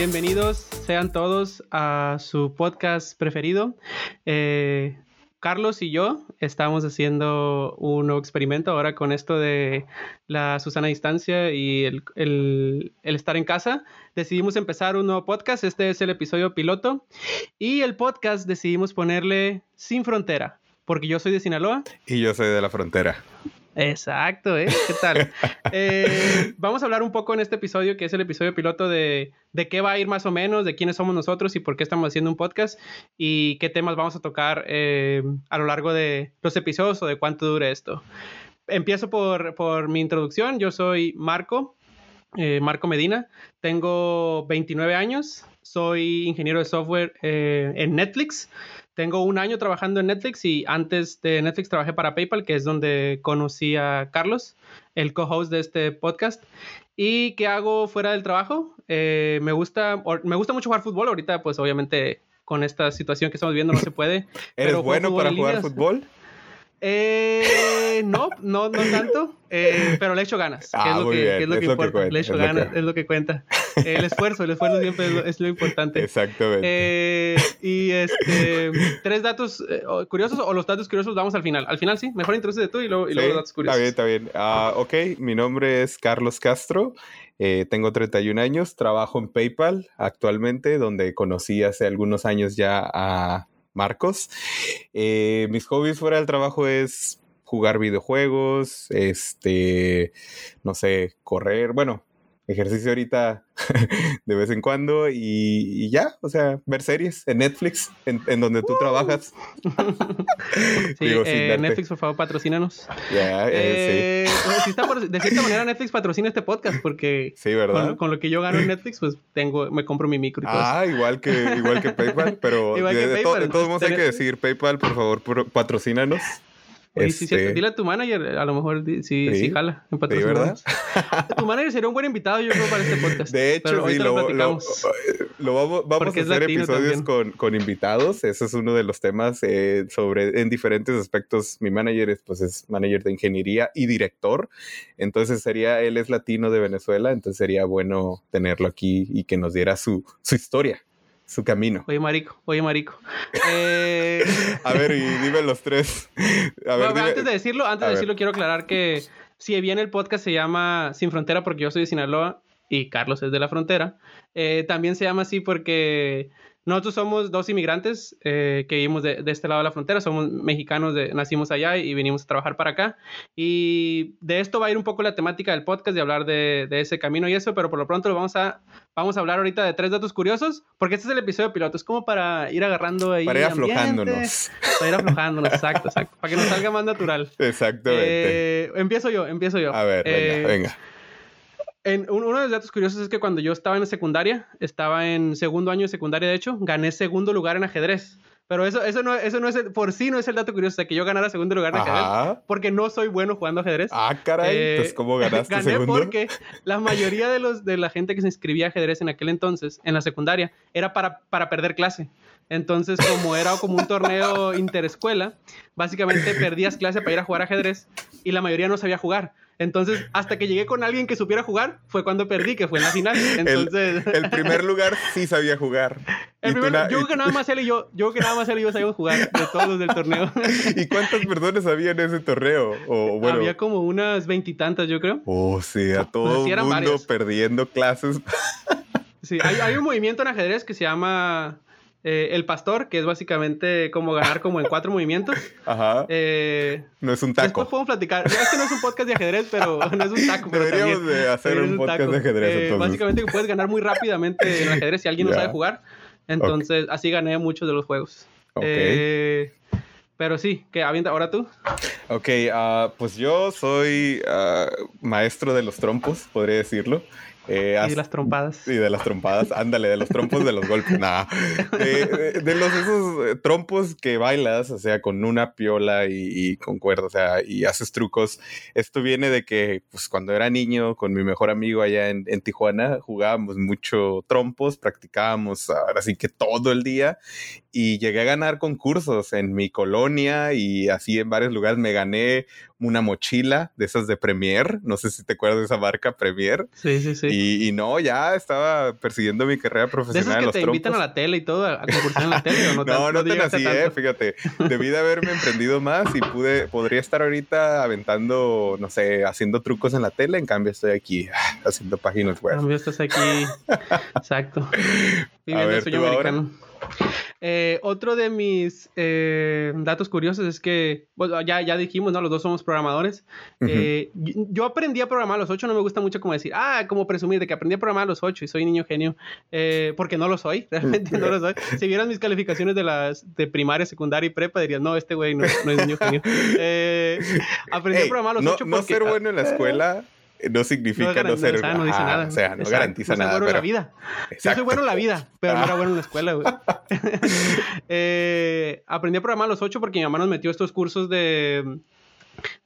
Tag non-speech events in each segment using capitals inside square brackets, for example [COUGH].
Bienvenidos sean todos a su podcast preferido. Eh, Carlos y yo estamos haciendo un nuevo experimento ahora con esto de la Susana Distancia y el, el, el, estar en casa. Decidimos empezar un nuevo podcast. Este es el episodio piloto. Y el podcast decidimos ponerle Sin Frontera, porque yo soy de Sinaloa. Y yo soy de la frontera. Exacto, ¿eh? ¿Qué tal? [LAUGHS] eh, vamos a hablar un poco en este episodio, que es el episodio piloto de, de qué va a ir más o menos, de quiénes somos nosotros y por qué estamos haciendo un podcast y qué temas vamos a tocar eh, a lo largo de los episodios o de cuánto dure esto. Empiezo por, por mi introducción. Yo soy Marco, eh, Marco Medina. Tengo 29 años. Soy ingeniero de software en Netflix. Tengo un año trabajando en Netflix y antes de Netflix trabajé para PayPal, que es donde conocí a Carlos, el co-host de este podcast. ¿Y qué hago fuera del trabajo? Eh, me, gusta, me gusta mucho jugar fútbol. Ahorita, pues obviamente con esta situación que estamos viviendo no se puede. [LAUGHS] ¿Eres bueno para jugar fútbol? Eh, no, no, no tanto, eh, pero le echo ganas, Ah, que es lo que, que es lo es que lo que importa. cuenta, le echo ganas, es lo que cuenta. El esfuerzo, el esfuerzo siempre es lo, es lo importante. Exactamente. Eh, y este, tres datos eh, curiosos o los datos curiosos vamos al final. Al final sí, mejor introduce tú y luego, y luego Sí, los datos curiosos. Está bien, está bien. Ah, ok, mi nombre es Carlos Castro, eh, tengo 31 años, trabajo en PayPal actualmente, donde conocí hace algunos años ya a Marcos. Eh, mis hobbies fuera del trabajo es jugar videojuegos, este, no sé, correr, bueno, ejercicio ahorita [LAUGHS] de vez en cuando y, y ya, o sea, ver series en Netflix, en, en donde tú trabajas. [LAUGHS] Sí, Digo, eh, Netflix, por favor, patrocínanos. Ya, eh, Eh, sí está por- de cierta manera Netflix patrocina este podcast porque sí, [LAUGHS] sí, ¿verdad? con, con lo que yo gano en Netflix, pues tengo, me compro mi micro y todo eso. Ah, igual que, igual que PayPal, pero de, que de to- PayPal, de todos modos hay que decir, PayPal, por favor, pro- patrocínanos. Oye, sí, Este, cierto. Dile a tu manager, a lo mejor di- sí, sí, jala. en sí, ¿verdad? [LAUGHS] tu manager sería un buen invitado, yo creo, para este podcast. De Pero hecho, sí, lo, lo- platicamos. lo vamos, vamos a hacer episodios con, con invitados. Ese es uno de los temas eh, sobre en diferentes aspectos. Mi manager es, pues, es manager de ingeniería y director. Entonces sería, él es latino de Venezuela, entonces sería bueno tenerlo aquí y que nos diera su, su historia, su camino. Oye, marico, oye, marico. Eh, [LAUGHS] A ver, y dime los tres. A ver, bueno, dime- antes de decirlo, antes a de ver. decirlo, quiero aclarar que si bien el podcast se llama Sin Frontera porque yo soy de Sinaloa y Carlos es de la frontera, eh, también se llama así porque nosotros somos dos inmigrantes eh, que vivimos de, de este lado de la frontera, somos mexicanos, de- nacimos allá y vinimos a trabajar para acá. Y de esto va a ir un poco la temática del podcast, de hablar de, de ese camino y eso, pero por lo pronto lo vamos a, vamos a hablar ahorita de tres datos curiosos, porque este es el episodio piloto, es como para ir agarrando ahí. para ir ambiente, aflojándonos. Para ir aflojándonos, exacto, exacto, para que nos salga más natural. [LAUGHS] Exactamente. Eh, empiezo yo, empiezo yo. a ver, venga, Eh, venga. En- un- uno de los datos curiosos es que cuando yo estaba en la secundaria, estaba en segundo año de secundaria, de hecho, gané segundo lugar en ajedrez. Pero eso, eso, no, eso no es el- por sí no es el dato curioso, sea, que yo ganara segundo lugar en ajedrez, Ajá. porque no soy bueno jugando ajedrez. Ah, caray. Eh, Entonces, ¿cómo ganaste [LAUGHS] Gané segundo? porque la mayoría de, los, de la gente que se inscribía a ajedrez en aquel entonces, en la secundaria, era para, para perder clase. Entonces, como era como un torneo [LAUGHS] interescuela, básicamente perdías clase para ir a jugar ajedrez y la mayoría no sabía jugar. Entonces, hasta que llegué con alguien que supiera jugar, fue cuando perdí, que fue en la final. [LAUGHS] Entonces, El primer lugar sí sabía jugar. [LAUGHS] el Y tú primer- na- yo creo que nada más él y yo, yo creo que nada más él y yo sabíamos jugar de todos los del torneo. [LAUGHS] ¿Y cuántas personas había en ese torneo? O bueno. Había como unas veintitantas, yo creo. O sea, todo sí el mundo perdiendo clases. Sí, hay, hay un movimiento en ajedrez que se llama eh, el pastor, que es básicamente como ganar como en cuatro movimientos. [LAUGHS] Ajá. Eh, no es un taco. podemos platicar. Ya, Este no es un podcast de ajedrez, pero [LAUGHS] no es un taco. Pero Deberíamos también. de hacer un podcast taco. de ajedrez Eh, entonces. Básicamente puedes ganar muy rápidamente en el [LAUGHS] ajedrez si alguien no sabe jugar. Entonces, así gané muchos de los juegos. Ok. Eh, pero sí, que avienta ahora tú. Ok, ah, pues yo soy ah, maestro de los trompos, podría decirlo. Eh, Y haz- las trompadas. Y de las trompadas, ándale, de los trompos de los golpes. Nah. De, de- de los esos eh, trompos que bailas, o sea, con una piola y, y con cuerda, o sea, y haces trucos. Esto viene de que, pues, cuando era niño, con mi mejor amigo allá en, en Tijuana, jugábamos mucho trompos, practicábamos ahora sí que todo el día. Y llegué a ganar concursos en mi colonia y así en varios lugares me gané una mochila de esas de Premier. No sé si te acuerdas de esa marca Premier. Sí, sí, sí. Y, no, ya estaba persiguiendo mi carrera profesional. ¿De esas que te invitan a la tele y todo, a concursar en la tele o no? no, no, tan así, eh, fíjate. Debí de haberme emprendido más y pude, podría estar ahorita aventando, no sé, haciendo trucos en la tele. En cambio, estoy aquí haciendo páginas web. En cambio, estás aquí. [LAUGHS] Exacto. Viviendo el sueño americano. Eh, otro de mis eh, datos curiosos es que, ya, ya dijimos, ¿no? Los dos somos programadores. Eh, yo, aprendí a programar a los ocho, no me gusta mucho como decir, ah, como presumir de que aprendí a programar a los ocho y soy niño genio, porque no lo soy, [LAUGHS] realmente no lo soy. Si vieras mis calificaciones de las de primaria, secundaria y prepa, dirías, no, este güey no, es niño genio. [LAUGHS] aprendí a programar a los ocho porque... No ser bueno en la escuela no significa no, ser. no dice nada. O sea, no garantiza nada. Bueno en la vida. Yo soy bueno en la vida, pero no era bueno en la escuela, güey. [LAUGHS] eh, aprendí a programar a los ocho porque mi mamá nos metió estos cursos de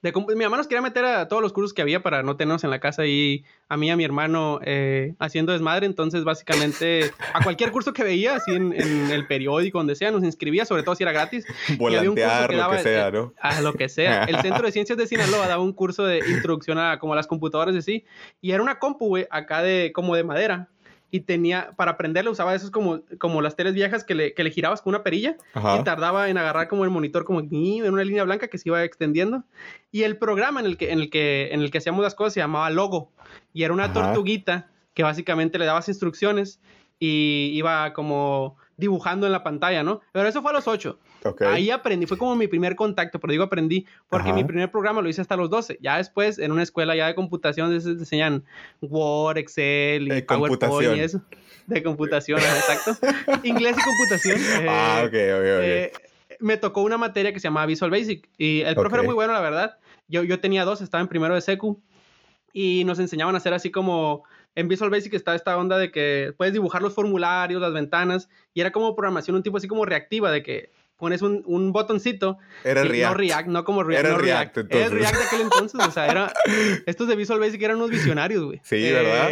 mi mamá nos quería meter a todos los cursos que había para no tenernos en la casa y a mí y a mi hermano eh, haciendo desmadre. Entonces, básicamente, a cualquier curso que veía, así en, el periódico, donde sea, nos inscribía, sobre todo si era gratis. Volantear, lo que sea, ¿no? A lo que sea. [LAUGHS] El Centro de Ciencias de Sinaloa daba un curso de introducción a como las computadoras de sí. Y era una compu, güey, acá de como de madera y tenía, para aprenderlo usaba esos como, como las teles viejas que le, que le girabas con una perilla y tardaba en agarrar como el monitor como en una línea blanca que se iba extendiendo. Y el programa en el que, en el que, en el que hacíamos las cosas se llamaba Logo y era una tortuguita que básicamente le dabas instrucciones y iba como dibujando en la pantalla, ¿no? Pero eso fue a los 8. Ahí aprendí, fue como mi primer contacto, pero digo aprendí porque mi primer programa lo hice hasta los 12. Ya después, en una escuela ya de computación, se enseñan Word, Excel y PowerPoint y eso. De computación, exacto. [LAUGHS] Inglés y computación. ah, ok, ok, ok. Eh, me tocó una materia que se llamaba Visual Basic y el profe era muy bueno, la verdad. Yo, yo tenía dos, estaba en primero de secu y nos enseñaban a hacer así como en Visual Basic está esta onda de que puedes dibujar los formularios, las ventanas, y era como programación un tipo así como reactiva, de que pones un, un botoncito. Era React. No React, no como React. Era no React, React. Era React de aquel entonces. O sea, era. [LAUGHS] Estos de Visual Basic eran unos visionarios, güey. Sí, ¿verdad?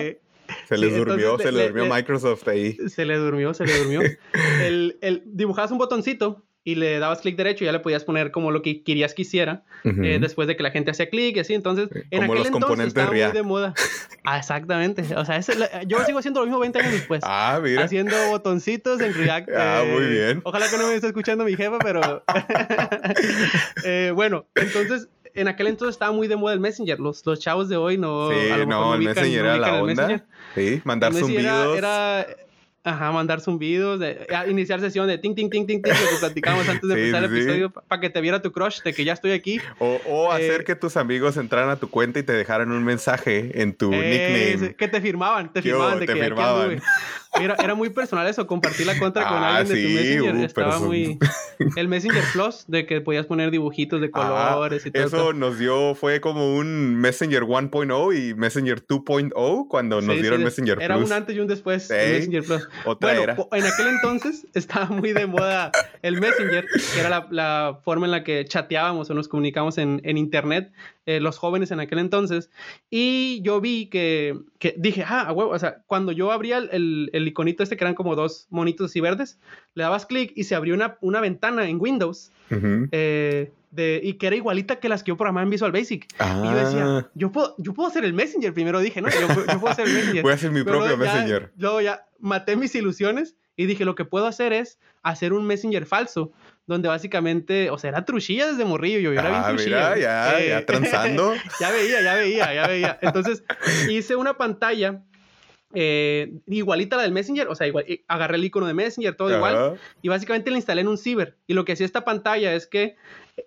Se les durmió, se le, durmió Microsoft ahí. Se le durmió, se le durmió. el, el, dibujabas un botoncito y le dabas clic derecho y ya le podías poner como lo que querías que hiciera eh, después de que la gente hacía clic y así. Entonces, en como aquel los entonces estaba muy de moda. [LAUGHS] Ah, exactamente. O sea, yo sigo haciendo lo mismo 20 años después. Ah, mira. Haciendo botoncitos en React. [LAUGHS] Ah, muy eh, bien. Ojalá que no me esté escuchando mi jefa, pero... [LAUGHS] eh, bueno, entonces en aquel entonces estaba muy de moda el Messenger. Los, los chavos de hoy no. Sí, no, el Messenger era la onda. Sí, mandar zumbidos. era, Ajá, mandar zumbidos, de, iniciar sesión de ting, ting, ting, ting, ting, que platicamos antes de empezar el episodio, para que te viera tu crush de que ya estoy aquí. O, o eh, hacer que tus amigos entraran a tu cuenta y te dejaran un mensaje en tu nickname. Que te firmaban, te firmaban de te que firmaban. Era, era, muy personal eso, compartir la cuenta con ah, alguien de tu Messenger. Uh, Estaba muy. El Messenger Plus, de que podías poner dibujitos de [LAUGHS] colores y todo. Eso nos dio, fue como un Messenger 1.0 y Messenger 2.0 cuando nos dieron Messenger Plus. Era un antes y un después Messenger Plus. Otra era. En aquel entonces [LAUGHS] estaba muy de moda el Messenger, que era la, la forma en la que chateábamos o nos comunicamos en, en Internet. Eh, los jóvenes en aquel entonces. Y yo vi que, que dije, ah, a huevo, o sea, cuando yo abría el, el, iconito este, que eran como dos monitos así verdes, le dabas clic y se abrió una, una ventana en Windows. Eh, de, y que era igualita que las que yo programaba en Visual Basic. Y yo decía, ah. yo puedo, yo puedo hacer el Messenger, primero dije, ¿no? Yo, puedo hacer el [LAUGHS] Messenger. Voy a hacer mi propio Messenger. Luego ya maté mis ilusiones y dije, lo que puedo hacer es hacer un Messenger falso donde básicamente, o sea, era truchilla desde morrillo, yo, era bien ah, truchilla. ya, ya eh, [LAUGHS] transando. ya veía, ya veía, ya veía. Entonces, hice una pantalla eh, igualita a la del Messenger, o sea, igual, agarré el icono de Messenger, todo igual, y básicamente la instalé en un ciber. Y lo que hacía esta pantalla es que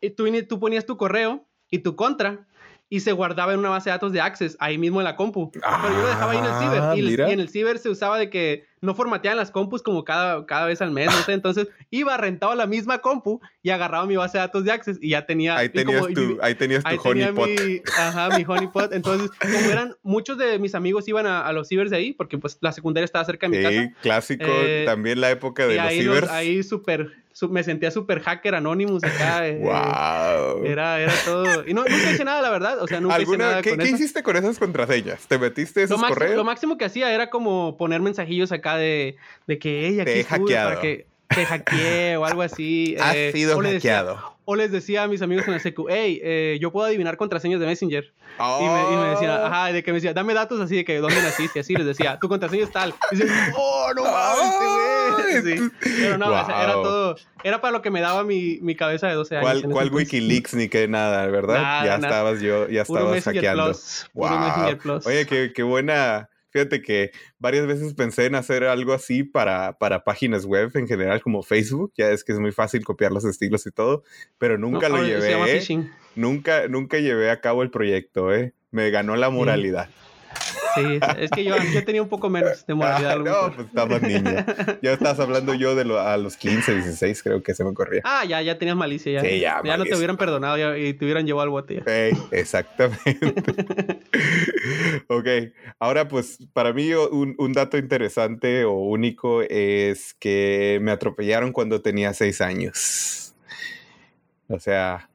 eh, tú, tú ponías tu correo y tu contra, y se guardaba en una base de datos de Access ahí mismo en la compu. Pero yo lo dejaba ahí en el ciber. Ah, y, en el ciber se usaba de que no formateaban las compus como cada, cada vez al mes, no sé. Entonces iba, rentaba la misma compu y agarraba mi base de datos de Access y ya tenía. Ahí tenías tu, ahí tenías tu honeypot. ajá, mi honeypot. Entonces, como eran, muchos de mis amigos iban a, los cibers de ahí porque pues la secundaria estaba cerca de mi casa. Sí, clásico. Eh, también la época de los ahí cibers. ahí súper me sentía súper hacker Anonymous acá. wow. [LAUGHS] Eh, era, era todo. Y no, nunca hice nada, la verdad. O sea, nunca hice nada ¿qué, ¿qué hiciste con esas contraseñas? ¿Te metiste esos lo correos? Lo máximo que hacía era como poner mensajillos acá de, de que ella aquí Te he hackeado. para que te hackeé o algo así. [LAUGHS] Has eh, sido o decía- hackeado. o les decía a mis amigos en la secu, hey, eh, yo puedo adivinar contraseñas de Messenger. Y, me, y me decían, Oh. ajá, de que me decía, dame datos así de que dónde naciste, así les decía, tu contraseña es tal. Y oh, no [LAUGHS] mames, güey. Sí. Pero no, o sea, era Wow. todo, era para lo que me daba mi, mi cabeza de 12 años. ¿Cuál, cuál. Wikileaks ni qué nada, verdad? Nada, ya nada. estabas yo, ya estabas hackeando. Plus. Wow. Plus. Oye, qué, qué buena. Fíjate que varias veces pensé en hacer algo así para, para páginas web en general, como Facebook. Ya es que es muy fácil copiar los estilos y todo, pero nunca No, lo ahora Se llama llevé. ¿eh? Nunca, nunca llevé a cabo el proyecto, ¿eh? Me ganó la moralidad. Sí, es que yo, yo tenía un poco menos de moralidad. a Ah, no, pues estabas niña. Ya estabas hablando yo de lo- a los 15, 16, creo que se me ocurría. Ah, ya, ya tenías malicia. Ya, Sí, ya, ya no te hubieran perdonado ya- y te hubieran llevado al bote. ya. Ey, exactamente. ok, ahora pues para mí un, un dato interesante o único es que me atropellaron cuando tenía seis años. O sea,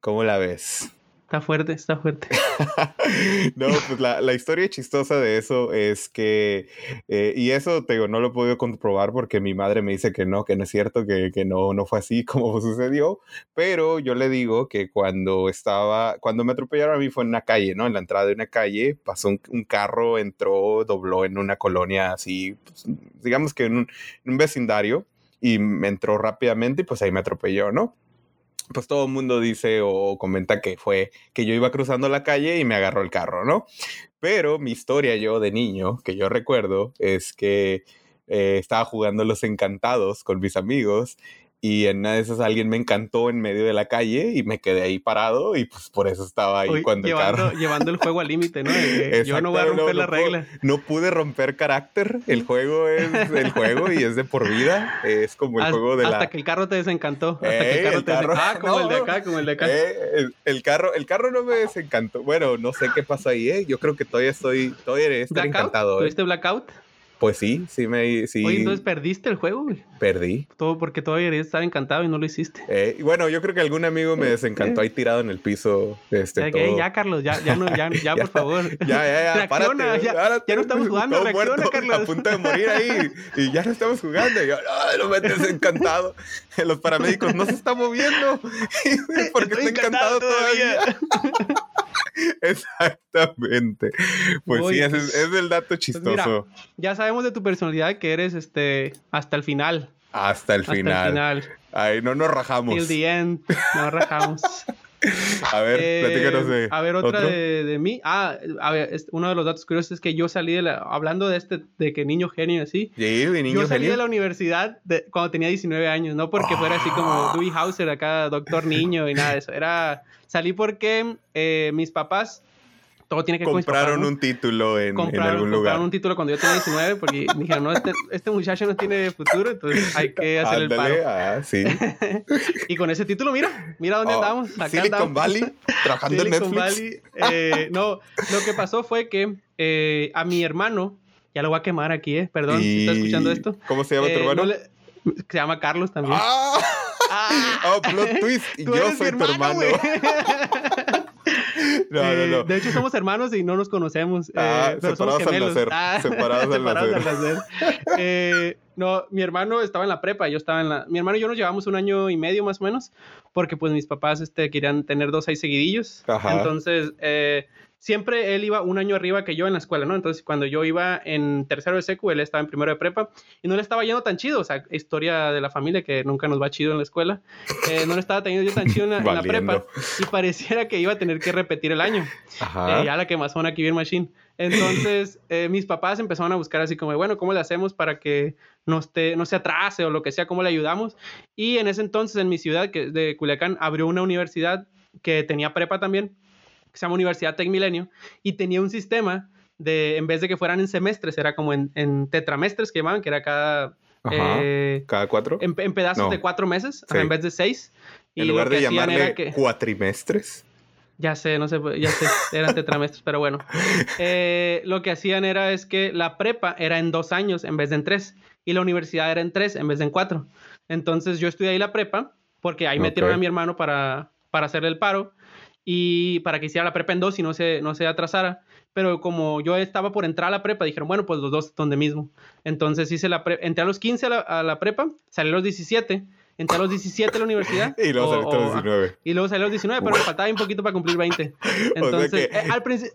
¿cómo la ves? Está fuerte, está fuerte. [LAUGHS] no, pues la, la historia chistosa de eso es que, eh, y eso te digo, no lo he podido comprobar porque mi madre me dice que no, que no es cierto, que, que no, no fue así [LAUGHS] como sucedió, pero yo le digo que cuando estaba, cuando me atropellaron a mí fue en una calle, ¿no? En la entrada de una calle, pasó un, un carro, entró, dobló en una colonia así, pues, digamos que en un, en un vecindario, y me entró rápidamente y pues ahí me atropelló, ¿no? Pues todo el mundo dice o comenta que fue que yo iba cruzando la calle y me agarró el carro, ¿no? Pero mi historia yo de niño, que yo recuerdo, es que eh, estaba jugando los encantados con mis amigos y en una de esas alguien me encantó en medio de la calle y me quedé ahí parado y pues por eso estaba ahí cuando el carro... llevando el juego al límite, ¿no? [LAUGHS] De yo no voy a romper no, la no regla. No pude romper carácter, el juego es el juego y es de por vida, es como el juego de hasta la... que el carro te desencantó. Hasta que el carro el te carro. desencantó. Ah, [LAUGHS] como el de No. acá, como el de acá. Eh, el, el carro, el carro no me desencantó. Bueno, no sé qué pasó ahí, ¿eh? Yo creo que todavía estoy, todavía ¿Blackout? encantado. ¿eh? ¿Tuviste blackout? Pues sí, sí me, sí Oye, entonces perdiste el juego, güey. perdí. Todo porque todavía estar encantado y no lo hiciste. Eh, bueno, yo creo que algún amigo me desencantó ahí tirado en el piso. Este, Ya, todo. que, ya, Carlos, ya, ya, no, ya, ya, [LAUGHS] por favor. Ya, ya, ya, [LAUGHS] párate, ya- párate. ya no estamos jugando, reacciona, muerto, Carlos. A punto de morir ahí. Y ya no estamos jugando. Y yo, no, no me desencantado. [LAUGHS] Los paramédicos no se está moviendo. Porque Estoy está encantado todavía. [LAUGHS] Exactamente. Pues sí, ese pues- es, es el dato Pues chistoso. mira, ya sabemos de tu personalidad que eres este hasta el final. hasta el Hasta final. el final. Ay, no nos rajamos. Till the end. No rajamos. [LAUGHS] A ver, Eh, platícanos de. A ver, otra de, de mí. Ah, a ver, es- uno de los datos curiosos es que yo salí de la. Hablando de este, de que niño genio así. Sí, mi niño yo salí genio. de la universidad de- cuando tenía 19 años, no porque fuera así como Dewey Hauser, acá, doctor niño y nada de eso. Era. Salí porque eh, mis papás. Todo tiene que con Compraron un título en, en compraron, algún lugar. compraron un título cuando yo tenía 19 porque [LAUGHS] dijeron, no, este, este muchacho no tiene futuro, entonces hay que [LAUGHS] hacer el paro. ah, sí. [LAUGHS] Y con ese título, mira, mira dónde Oh, andamos. Acá Silicon andamos. Valley, trabajando en Silicon Netflix. Valley. eh, no, lo que pasó fue que eh, a mi hermano, ya lo voy a quemar aquí, eh, perdón, si está escuchando Y- esto. ¿Cómo se llama tu eh, hermano? no le- se llama Carlos también. ¡Ah! Ah, ¡Oh, plot twist! Y yo soy tu hermano. No, Eh, no. De hecho, somos hermanos y no nos conocemos. Ah, eh, pero somos separados al gemelos. nacer, Ah, [LAUGHS] separados al nacer. nacer. Eh, no, mi hermano estaba en la prepa, yo estaba en la... Mi hermano y yo nos llevamos un año y medio más o menos, porque pues mis papás este, querían tener dos ahí seguidillos. Ajá. Entonces, eh, siempre él iba un año arriba que yo en la escuela, ¿no? Entonces, cuando yo iba en tercero de secu, él estaba en primero de prepa y no le estaba yendo tan chido, o sea, historia de la familia que nunca nos va chido en la escuela, eh, no le estaba teniendo yo tan chido en la, en la Valiendo. prepa y pareciera que iba a tener que repetir el año. Ajá. Eh, ya la quemazón aquí bien machine. Entonces, eh, mis papás empezaron a buscar así como, bueno, ¿cómo le hacemos para que no, esté, no se atrase o lo que sea? ¿Cómo le ayudamos? Y en ese entonces, en mi ciudad, que de Culiacán, abrió una universidad que tenía prepa también, que se llama Universidad Tec Milenio, y tenía un sistema de, en vez de que fueran en semestres, era como en, en tetramestres que llamaban, que era cada... Ajá. eh, ¿Cada cuatro? en, en pedazos No. de cuatro meses, ajá, Sí. en vez de seis. Y en lugar de llamarle que... cuatrimestres. Ya sé, no sé, ya sé, eran tetramestres, pero bueno. [LAUGHS] Eh, lo que hacían era es que la prepa era en dos años en vez de en tres y la universidad era en tres en vez de en cuatro. Entonces yo estudié ahí la prepa porque ahí metieron Ok. a mi hermano para, para hacerle el paro y para que hiciera la prepa en dos y no se, no se atrasara. pero como yo estaba por entrar a la prepa, dijeron, bueno, pues los dos están de mismo. Entonces hice la prepa, entré a los 15 a la, a la prepa, salí a los 17 entré a los 17 a la universidad. [LAUGHS] y luego salí a los 19. Y luego salí a los 19, pero me faltaba un poquito para cumplir 20. Entonces, [LAUGHS] o sea que, [LAUGHS] eh, al principio...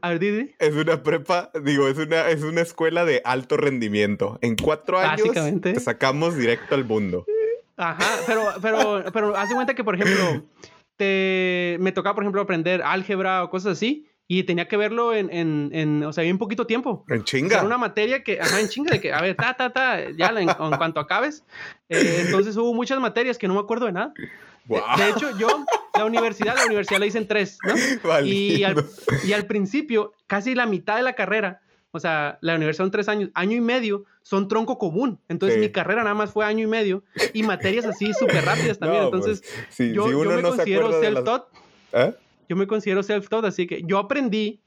A ver, Didi. Es una prepa, digo, es una, es una escuela de alto rendimiento. En cuatro años te sacamos directo al mundo. Ajá, pero, pero, pero haz de cuenta que, por ejemplo, te, me tocaba, por ejemplo, aprender álgebra o cosas así y tenía que verlo en, en, en o sea, en poquito tiempo. En chinga. Era una materia que, ajá, en chinga, de que, a ver, ta, ta, ta, ya en, en cuanto acabes. Eh, entonces hubo muchas materias que no me acuerdo de nada. De hecho, yo, la universidad, la universidad la hice en tres, ¿no? [LAUGHS] Y al, y al principio, casi la mitad de la carrera, o sea, la universidad son tres años, año y medio son tronco común. Entonces mi carrera nada más fue año y medio y materias así [LAUGHS] súper rápidas también. Pues, Entonces yo, yo, me considero self-taught. ¿Eh? yo me considero self-taught, así que yo aprendí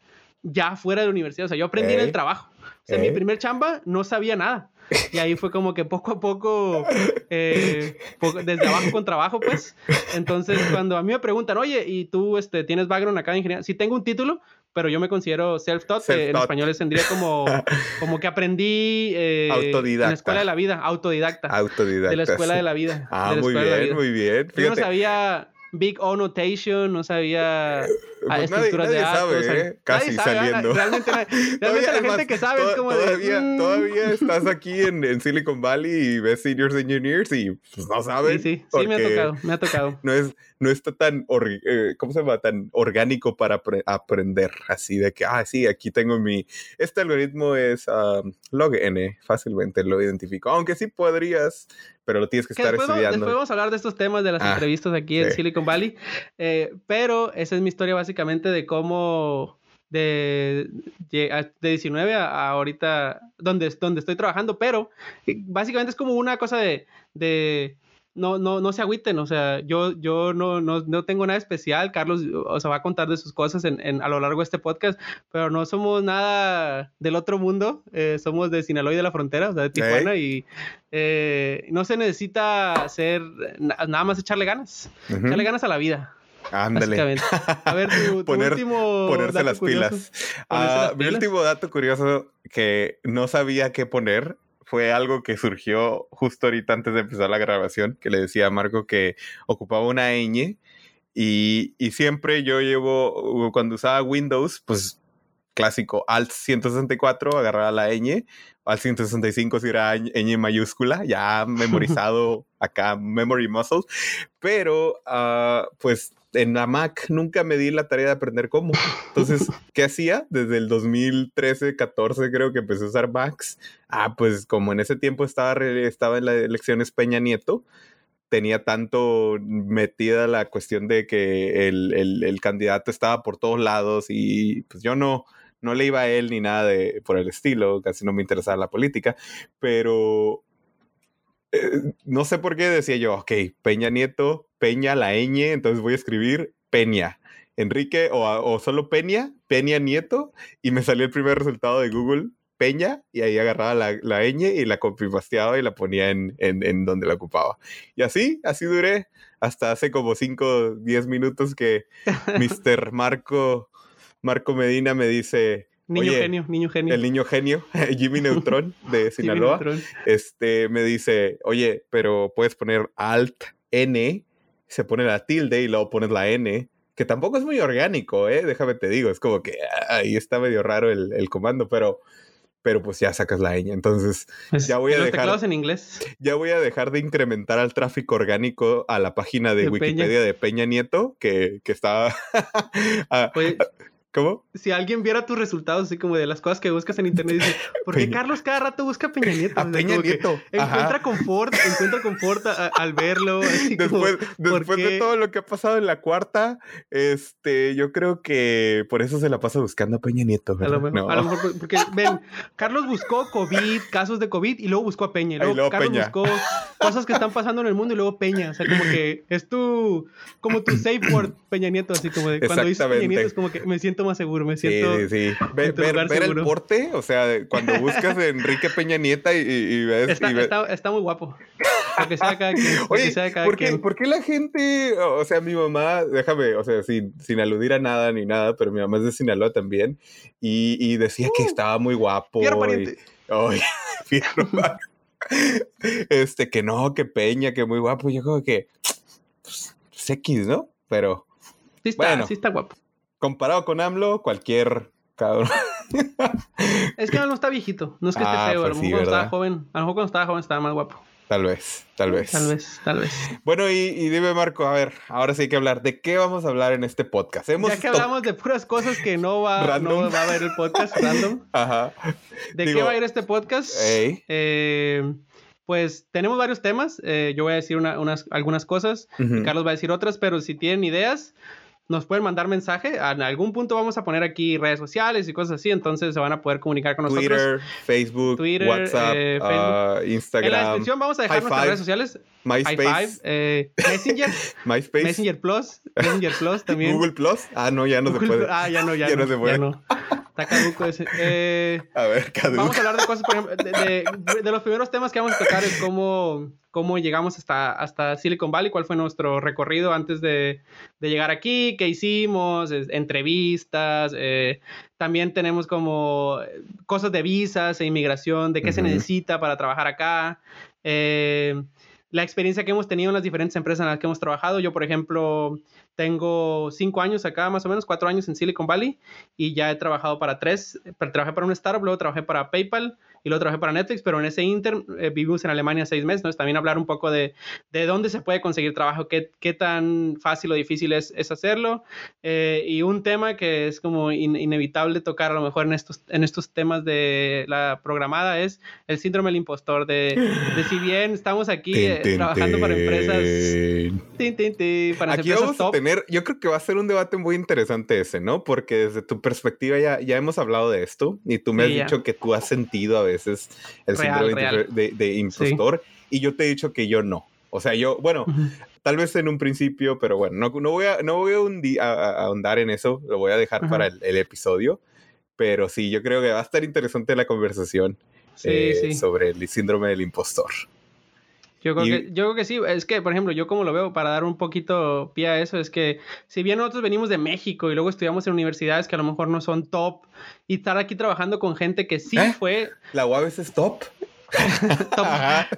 ya fuera de la universidad, o sea, yo aprendí en el trabajo. O sea, mi primer chamba no sabía nada. Y ahí fue como que poco a poco, eh, desde abajo con trabajo, pues. Entonces, cuando a mí me preguntan, oye, ¿y tú este, tienes background acá de ingeniería? Sí, tengo un título, pero yo me considero self-taught, en español tendría como, [LAUGHS] como que aprendí eh, autodidacta. en la escuela de la vida, autodidacta. Autodidacta. De la escuela de la vida. Ah, muy bien, muy bien. Yo no sabía Big O Notation, no sabía pues estructuras de sabe, ¿eh? casi saliendo. Realmente, [LAUGHS] realmente la gente que sabe es como todavía, de, mm". todavía estás aquí en, en, Silicon Valley y ves seniors engineers y pues no sabes. Sí, sí, sí me ha tocado, me ha tocado. [LAUGHS] No es, no está tan, eh, ¿cómo se llama? Tan orgánico para aprender, así de que, ah, sí, aquí tengo mi, este algoritmo es um, log n, fácilmente lo identifico, aunque sí podrías, pero lo tienes que, estar estudiando. Después vamos a hablar de estos temas de las ah, entrevistas aquí en Silicon Valley, eh, pero esa es mi historia básicamente de cómo de, de 19 a, ahorita donde, donde estoy trabajando, pero eh, básicamente es como una cosa de, de no, no, no se agüiten, o sea, yo, yo no, no, no, tengo nada especial, Carlos, o sea, va a contar de sus cosas en, en, a lo largo de este podcast, pero no somos nada del otro mundo, eh, somos de Sinaloa y de la frontera, o sea, de Tijuana, y eh, no se necesita hacer, nada más echarle ganas, echarle ganas a la vida. Ándale. A ver, tu, [LAUGHS] último. Ponerse las pilas. Ah, mi último dato curioso que no sabía qué poner fue algo que surgió justo ahorita antes de empezar la grabación, que le decía a Marco que ocupaba una ñ y, y siempre yo llevo, cuando usaba Windows, pues clásico Alt 164, agarraba la ñ, Alt 165 si era ñ mayúscula, ya [LAUGHS] memorizado acá, memory muscle, pero uh, pues en la Mac nunca me di la tarea de aprender cómo. Entonces, [LAUGHS] ¿qué hacía? Desde el 2013, 14 creo que empecé a usar Macs. Ah, pues como en ese tiempo estaba, estaba en las elecciones Peña Nieto, tenía tanto metida la cuestión de que el, el, el, candidato estaba por todos lados y pues yo no, no le iba a él ni nada de por el estilo, casi no me interesaba la política, pero eh, no sé por qué decía yo, ok, Peña Nieto, Peña, la ñ, entonces voy a escribir Peña. Enrique o, solo Peña, Peña Nieto, y me salió el primer resultado de Google, Peña, y ahí agarraba la, la ñ y la copipasteaba y la ponía en, en, en, donde la ocupaba. Y así, así duré hasta hace como 5, 10 minutos que [LAUGHS] Mr. Marco, Marco Medina me dice, Niño genio, niño genio. El niño genio, [LAUGHS] Jimmy Neutron de [LAUGHS] Sinaloa, este me dice, oye, pero puedes poner Alt N, se pone la tilde y luego pones la N, que tampoco es muy orgánico, ¿eh? Déjame te digo, es como que ahí está medio raro el, el comando, pero, pero pues ya sacas la ñ. Entonces, ya voy a dejar. en inglés. Ya voy a dejar de incrementar al tráfico orgánico a la página de, Wikipedia de Peña Nieto, que, que está. [LAUGHS] ¿Cómo? Si alguien viera tus resultados, así como de las cosas que buscas en internet, dice, [LAUGHS] ¿por qué Carlos cada rato busca a Peña Nieto? [LAUGHS] A Peña Nieto. Encuentra confort, encuentra confort al verlo. [LAUGHS] después, después de todo lo que ha pasado en la cuarta, este, yo creo que por eso se la pasa buscando a Peña Nieto. A lo, mejor, a lo mejor, porque ven, Carlos buscó COVID, casos de COVID, y luego buscó a Peña. Y luego, Carlos buscó cosas que están pasando en el mundo y luego Peña. O sea, como que es tu, como tu safe word, Peña Nieto, así como de cuando dices Peña Nieto es como que me siento más seguro, me siento. Sí, sí, sí. Ver, ver, el porte, o sea, cuando buscas Enrique Peña Nieta y, ves. Está, está, muy guapo. Que sea cada quien. Oye, sea cada ¿por, qué, quien. ¿por qué la gente, o sea, mi mamá, déjame, o sea, sin, sin aludir a nada ni nada, pero mi mamá es de Sinaloa también, y, y decía que Uh, estaba muy guapo. Fierro pariente. [LAUGHS] Fierro pariente. Este, que no, que Peña, que muy guapo. Yo como que, pues, pues, X, ¿no? Pero Sí está, Bueno. sí está guapo. Comparado con AMLO, cualquier cabrón. Es que no está viejito. No es que esté Ah, feo. a lo pues mejor sí, cuando estaba joven. A lo mejor cuando estaba joven estaba más guapo. Tal vez, tal vez. Tal vez, tal vez. Bueno, y, y dime, Marco, a ver, ahora sí hay que hablar. ¿De qué vamos a hablar en este podcast? Hemos Ya que hablamos de puras cosas que no va, no va a haber el podcast random. [LAUGHS] Ajá. ¿De Digo, qué va a ir este podcast? Eh, pues tenemos varios temas. Eh, yo voy a decir una- unas, algunas cosas. Ujú. Carlos va a decir otras, pero si tienen ideas, nos pueden mandar mensaje. En algún punto vamos a poner aquí redes sociales y cosas así, entonces se van a poder comunicar con nosotros. Twitter, Facebook, Twitter, WhatsApp, eh, ah, En la Instagram, descripción vamos a dejar High nuestras Five, redes sociales. Five, MySpace, eh, Messenger, [LAUGHS] MySpace, Messenger Plus, Messenger Plus también. Google Plus. Ah, no, ya no Google se puede. Ah, ya no, ya, [LAUGHS] Ya no, no se puede. ya no. Está caduco ese. Eh, [LAUGHS] A ver, caduco. Vamos a hablar de cosas, por ejemplo, de, de- de los primeros temas que vamos a tocar es cómo, cómo llegamos hasta, hasta Silicon Valley, cuál fue nuestro recorrido antes de, de llegar aquí, qué hicimos, es- entrevistas, eh, también tenemos como cosas de visas e inmigración, de qué se necesita para trabajar acá, eh, la experiencia que hemos tenido en las diferentes empresas en las que hemos trabajado. Yo, por ejemplo, tengo cinco años acá, más o menos, cuatro años en Silicon Valley y ya he trabajado para tres. Pero trabajé para un startup, luego trabajé para PayPal y luego trabajé para Netflix, pero en ese inter eh, vivimos en Alemania seis meses, ¿no? También hablar un poco de, de dónde se puede conseguir trabajo, qué, qué tan fácil o difícil es, es hacerlo. Eh, y un tema que es como in- inevitable tocar a lo mejor en estos, en estos temas de la programada es el síndrome del impostor, de, de si bien estamos aquí eh, trabajando para empresas... tin, para Aquí empresas vamos a top. Tener, yo creo que va a ser un debate muy interesante ese, ¿no? Porque desde tu perspectiva ya, ya hemos hablado de esto y tú me Sí, has ya. dicho que tú has sentido a veces el Real, síndrome real. de, de impostor y yo te he dicho que yo no. O sea, yo, bueno, Ujú. tal vez en un principio, pero bueno, no, no voy, a, no voy a, a- a- ahondar en eso, lo voy a dejar Ajá. para el, el episodio. Pero sí, yo creo que va a estar interesante la conversación Sí, eh, sí. sobre el síndrome del impostor. Yo creo, Y- que, yo creo que sí, es que, por ejemplo, yo como lo veo, para dar un poquito pie a eso, es que si bien nosotros venimos de México y luego estudiamos en universidades que a lo mejor no son top, y estar aquí trabajando con gente que sí ¿Eh? fue ¿La UABS es top? [LAUGHS] top,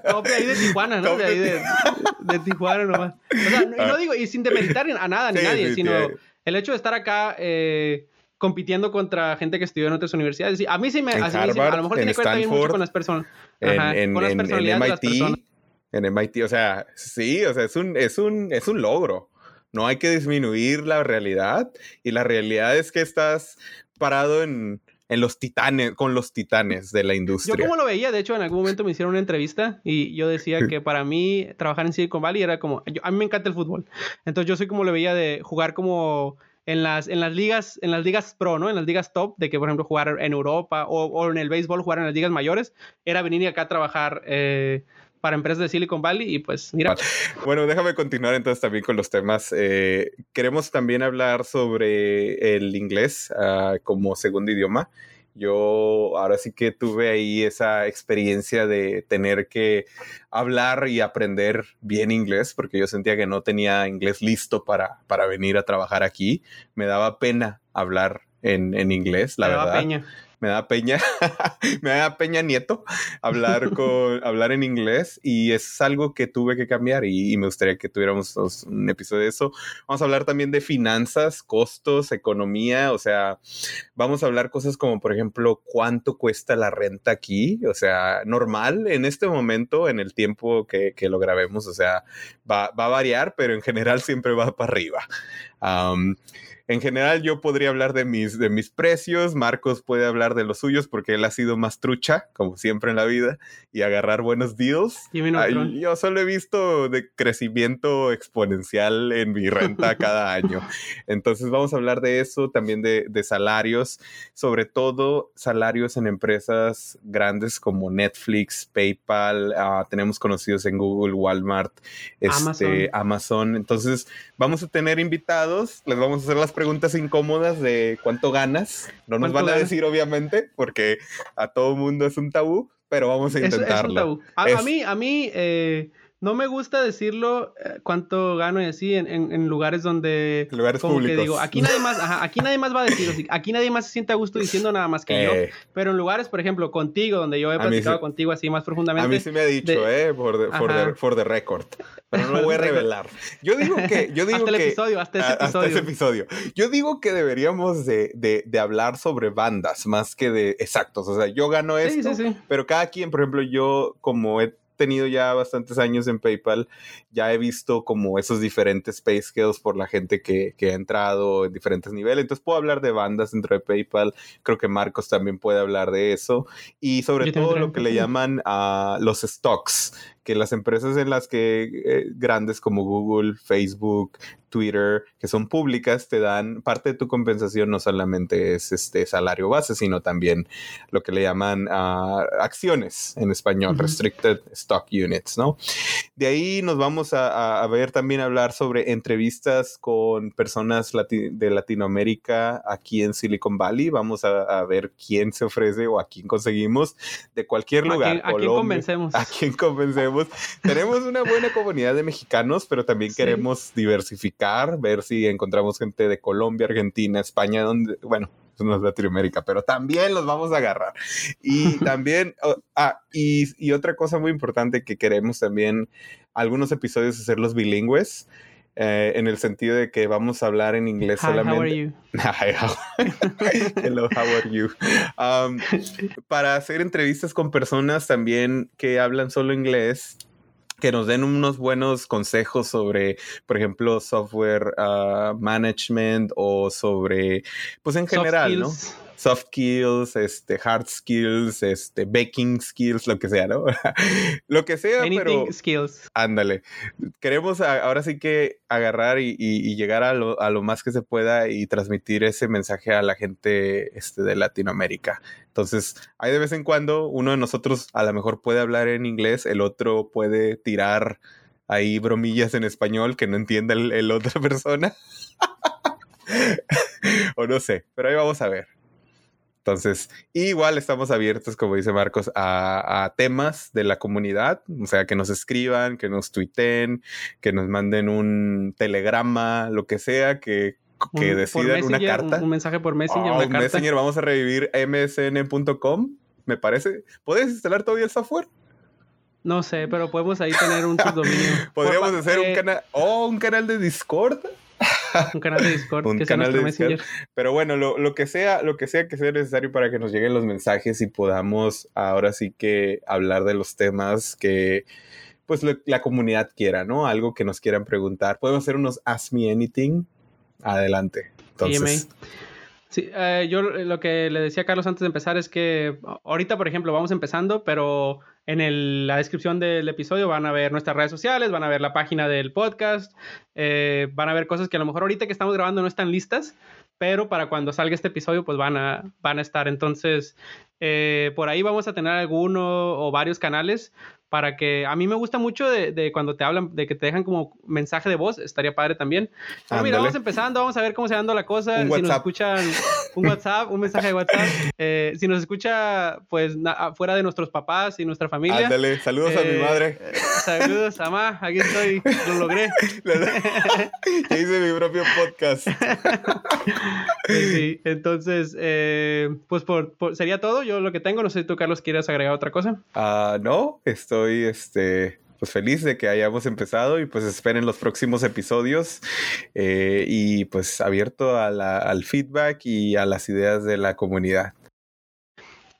top de ahí de Tijuana, ¿no? Top De ahí de- Tijuana nomás. O sea, no, y no digo, y sin demeritar a nada ni Sí, nadie, sí, sino sí. el hecho de estar acá eh, compitiendo contra gente que estudió en otras universidades. A mí sí me, En a mí sí a lo mejor en tiene que ver también mucho con las personas. en, Ajá, en- con las en- en personalidades de las personas. En MIT, o sea, sí, o sea, es un, es un, es un logro. No hay que disminuir la realidad y la realidad es que estás parado en, en los titanes, con los titanes de la Yo industria. como lo veía, de hecho, en algún momento me hicieron una entrevista y yo decía [LAUGHS] que para mí trabajar en Silicon Valley era como, yo- a mí me encanta el fútbol. Entonces yo soy como lo veía de jugar como en las, en las ligas, en las ligas pro, ¿no? En las ligas top, de que por ejemplo jugar en Europa o, o en el béisbol, jugar en las ligas mayores, era venir acá a trabajar eh, para empresas de Silicon Valley y pues mira, Bueno, déjame continuar entonces también con los temas. Eh, queremos también hablar sobre el inglés ah, como segundo idioma. Yo ahora sí que tuve ahí esa experiencia de tener que hablar y aprender bien inglés, porque yo sentía que no tenía inglés listo para, para venir a trabajar aquí. Me daba pena hablar en, en inglés, la me daba verdad peña. Me da peña, [LAUGHS] me da peña nieto hablar [LAUGHS] con hablar en inglés y es algo que tuve que cambiar y, y me gustaría que tuviéramos os- un episodio de eso. Vamos a hablar también de finanzas, costos, economía, o sea, vamos a hablar cosas como por ejemplo cuánto cuesta la renta aquí, o sea, normal en este momento, en el tiempo que, que lo grabemos, o sea, va, va a variar, pero en general siempre va para arriba. En general yo podría hablar de mis, de mis precios, Marcos puede hablar de los suyos porque él ha sido más trucha, como siempre en la vida, y agarrar buenos deals. Ay, yo solo he visto de crecimiento exponencial en mi renta cada año. [LAUGHS] Entonces vamos a hablar de eso, también de, de salarios, sobre todo salarios en empresas grandes como Netflix, PayPal, ah, tenemos conocidos en Google, Walmart, este, Amazon. Amazon. Entonces vamos a tener invitados, les vamos a hacer las preguntas incómodas de cuánto ganas. No nos ¿Cuánto van a ganas? decir, obviamente, porque a todo mundo es un tabú, pero vamos a Es- es un intentarlo. tabú. A, a mí, a mí eh, no me gusta decirlo eh, cuánto gano y así en, en, lugares donde lugares como públicos. que digo aquí nadie más [LAUGHS] ajá, aquí nadie más va a decir aquí nadie más se siente a gusto diciendo nada más que yo. Eh. pero en lugares por ejemplo contigo donde yo he platicado contigo así más profundamente a mí sí me ha dicho eh por the, for, the, record pero no lo voy a [LAUGHS] revelar. yo digo que yo digo hasta el episodio hasta ese episodio hasta ese episodio. yo digo que deberíamos de, de, de, hablar sobre bandas más que de exactos. O sea yo gano esto sí, sí, pero cada quien por ejemplo yo como he tenido ya bastantes años en PayPal, ya he visto como esos diferentes pay scales por la gente que, que, ha entrado en diferentes niveles. Entonces puedo hablar de bandas dentro de PayPal. Creo que Marcos también puede hablar de eso. Y sobre todo lo que le llaman los stocks, que las empresas en las que eh, grandes como Google, Facebook, Twitter, que son públicas, te dan parte de tu compensación, no solamente es este salario base, sino también lo que le llaman uh, acciones en español, restricted stock units, ¿no? De ahí nos vamos a, a ver también hablar sobre entrevistas con personas de Latinoamérica aquí en Silicon Valley. Vamos a, a, ver quién se ofrece o a quién conseguimos de cualquier lugar. ¿A quién, convencemos? A quién convencemos. Tenemos una buena comunidad de mexicanos, pero también queremos diversificar ver si encontramos gente de Colombia, Argentina, España, donde, bueno, no es Latinoamérica, pero también los vamos a agarrar. Y [LAUGHS] también, ah, y, y, otra cosa muy importante que queremos también, algunos episodios hacerlos bilingües. Eh, en el sentido de que vamos a hablar en inglés solamente. How are you? [LAUGHS] [LAUGHS] Hello, how are you? Um, para hacer entrevistas con personas también que hablan solo inglés que nos den unos buenos consejos sobre, por ejemplo, software uh, management o sobre, pues en general, ¿no? Soft skills, este, hard skills, este, baking skills, lo que sea, ¿no? [LAUGHS] lo que sea, pero... skills. Ándale. Queremos ahora sí que agarrar y, llegar a lo, a lo, más que se pueda y transmitir ese mensaje a la gente este, de Latinoamérica. Entonces, hay de vez en cuando uno de nosotros a lo mejor puede hablar en inglés, el otro puede tirar ahí bromillas en español que no entienda el, el otra [LAUGHS] persona. [LAUGHS] o no sé, pero ahí vamos a ver. Entonces, igual estamos abiertos, como dice Marcos, a, temas de la comunidad, o sea, que nos escriban, que nos tuiten, que nos manden un telegrama, lo que sea, que, que decidan una carta. Un, mensaje por Messenger, oh, Messenger, vamos a revivir msn.com, me parece. ¿Puedes instalar todavía el software? No sé, pero podemos ahí tener un subdominio. [LAUGHS] Podríamos hacer un canal, oh, un canal de Discord un canal de Discord. un canal de Discord. Pero bueno, lo, que sea, lo que sea que sea necesario para que nos lleguen los mensajes y podamos ahora sí que hablar de los temas que pues la comunidad quiera, ¿no? Algo que nos quieran preguntar. Podemos hacer unos Ask Me Anything. Adelante. Entonces. Sí, eh, yo lo que le decía a Carlos antes de empezar es que ahorita, por ejemplo, vamos empezando, pero en la descripción del episodio van a ver nuestras redes sociales, van a ver la página del podcast, eh, van a ver cosas que a lo mejor ahorita que estamos grabando no están listas, pero para cuando salga este episodio pues van a, van a estar. Entonces, eh, por ahí vamos a tener alguno o varios canales para que a mí me gusta mucho de, cuando te hablan, de que te dejan como mensaje de voz, estaría padre también. Pero mira, vamos empezando, vamos a ver cómo se dando la cosa. si nos escuchan un WhatsApp, un mensaje de WhatsApp, eh, si nos escucha pues fuera de nuestros papás y nuestra familia. Ándale, saludos a mi eh, madre. Saludos, mamá, aquí estoy, lo logré. [LAUGHS] ya hice mi propio podcast. [LAUGHS] sí, entonces, eh, pues por, sería todo, yo lo que tengo, no sé si tú Carlos quieres agregar otra cosa. Ah, no, estoy este, pues feliz de que hayamos empezado y pues esperen los próximos episodios eh, y pues abierto al feedback y a las ideas de la comunidad.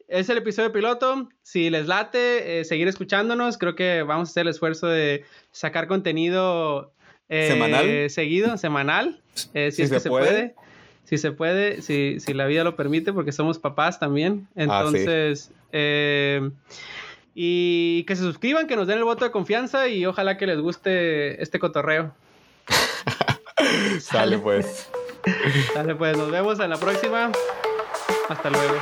Es el episodio piloto. Si les late, eh, seguir escuchándonos. Creo que vamos a hacer el esfuerzo de sacar contenido eh, semanal. Seguido, semanal. si, es que se puede. Si se puede, si, si, la vida lo permite, porque somos papás también. Ah, Entonces, y que se suscriban, que nos den el voto de confianza y ojalá que les guste este cotorreo. [LAUGHS] Sale pues. Sale pues, nos vemos en la próxima. Hasta luego.